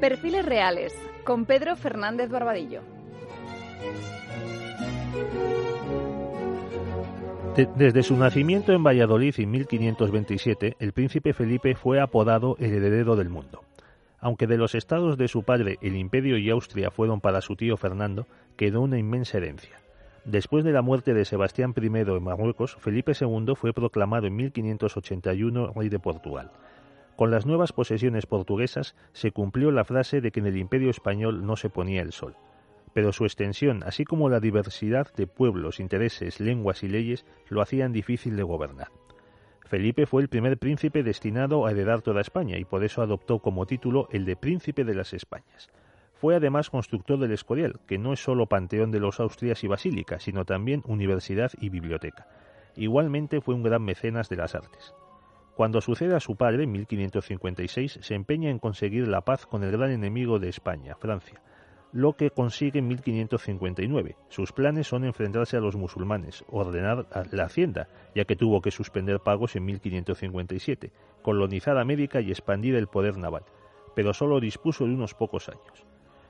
Perfiles Reales con Pedro Fernández Barbadillo. Desde su nacimiento en Valladolid en 1527, el príncipe Felipe fue apodado el heredero del mundo. Aunque de los estados de su padre el imperio y Austria fueron para su tío Fernando, quedó una inmensa herencia. Después de la muerte de Sebastián I en Marruecos, Felipe II fue proclamado en 1581 rey de Portugal. Con las nuevas posesiones portuguesas se cumplió la frase de que en el imperio español no se ponía el sol. Pero su extensión, así como la diversidad de pueblos, intereses, lenguas y leyes, lo hacían difícil de gobernar. Felipe fue el primer príncipe destinado a heredar toda España y por eso adoptó como título el de Príncipe de las Españas. Fue además constructor del Escorial, que no es solo panteón de los Austrias y basílica, sino también universidad y biblioteca. Igualmente fue un gran mecenas de las artes. Cuando sucede a su padre, en 1556, se empeña en conseguir la paz con el gran enemigo de España, Francia, lo que consigue en 1559. Sus planes son enfrentarse a los musulmanes, ordenar la hacienda, ya que tuvo que suspender pagos en 1557, colonizar América y expandir el poder naval, pero solo dispuso de unos pocos años.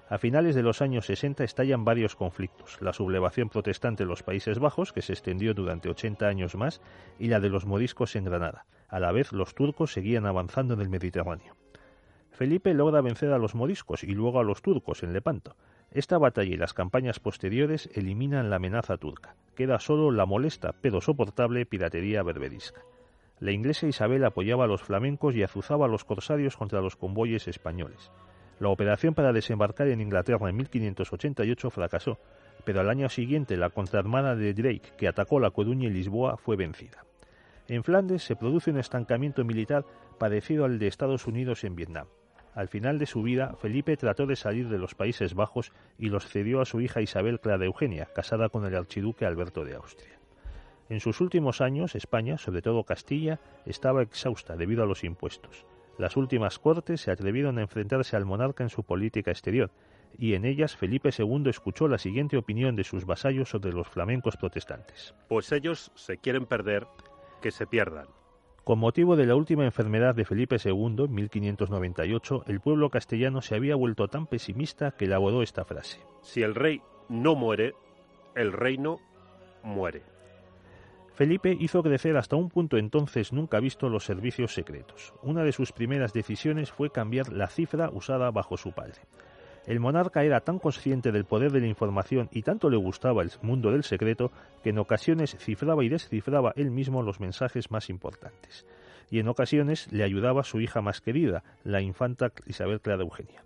A finales de los años 60 estallan varios conflictos, la sublevación protestante en los Países Bajos, que se extendió durante 80 años más, y la de los moriscos en Granada. A la vez, los turcos seguían avanzando en el Mediterráneo. Felipe logra vencer a los moriscos y luego a los turcos en Lepanto. Esta batalla y las campañas posteriores eliminan la amenaza turca. Queda solo la molesta pero soportable piratería berberisca. La inglesa Isabel apoyaba a los flamencos y azuzaba a los corsarios contra los convoyes españoles. La operación para desembarcar en Inglaterra en 1588 fracasó, pero al año siguiente la contraarmada de Drake, que atacó La Coruña y Lisboa, fue vencida. En Flandes se produce un estancamiento militar parecido al de Estados Unidos en Vietnam. Al final de su vida, Felipe trató de salir de los Países Bajos y los cedió a su hija Isabel Clara Eugenia, casada con el archiduque Alberto de Austria. En sus últimos años, España, sobre todo Castilla, estaba exhausta debido a los impuestos. Las últimas cortes se atrevieron a enfrentarse al monarca en su política exterior, y en ellas Felipe II escuchó la siguiente opinión de sus vasallos sobre los flamencos protestantes. Pues ellos se quieren perder, que se pierdan. Con motivo de la última enfermedad de Felipe II, en 1598, el pueblo castellano se había vuelto tan pesimista que elaboró esta frase. Si el rey no muere, el reino muere. Felipe hizo crecer hasta un punto entonces nunca visto los servicios secretos. Una de sus primeras decisiones fue cambiar la cifra usada bajo su padre. El monarca era tan consciente del poder de la información y tanto le gustaba el mundo del secreto que en ocasiones cifraba y descifraba él mismo los mensajes más importantes. Y en ocasiones le ayudaba su hija más querida, la infanta Isabel Clara Eugenia.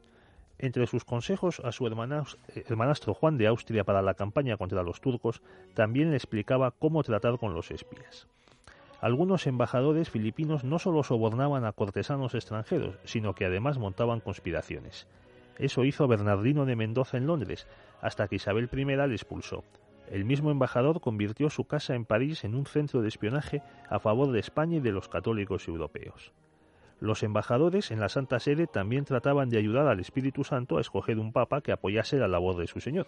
Entre sus consejos a su hermanastro Juan de Austria para la campaña contra los turcos, también le explicaba cómo tratar con los espías. Algunos embajadores filipinos no solo sobornaban a cortesanos extranjeros, sino que además montaban conspiraciones. Eso hizo Bernardino de Mendoza en Londres, hasta que Isabel I le expulsó. El mismo embajador convirtió su casa en París en un centro de espionaje a favor de España y de los católicos europeos. Los embajadores en la Santa Sede también trataban de ayudar al Espíritu Santo a escoger un papa que apoyase la labor de su Señor.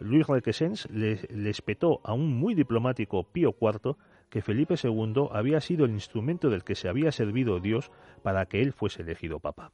Luis Requesens le, le espetó a un muy diplomático Pío IV que Felipe II había sido el instrumento del que se había servido Dios para que él fuese elegido papa.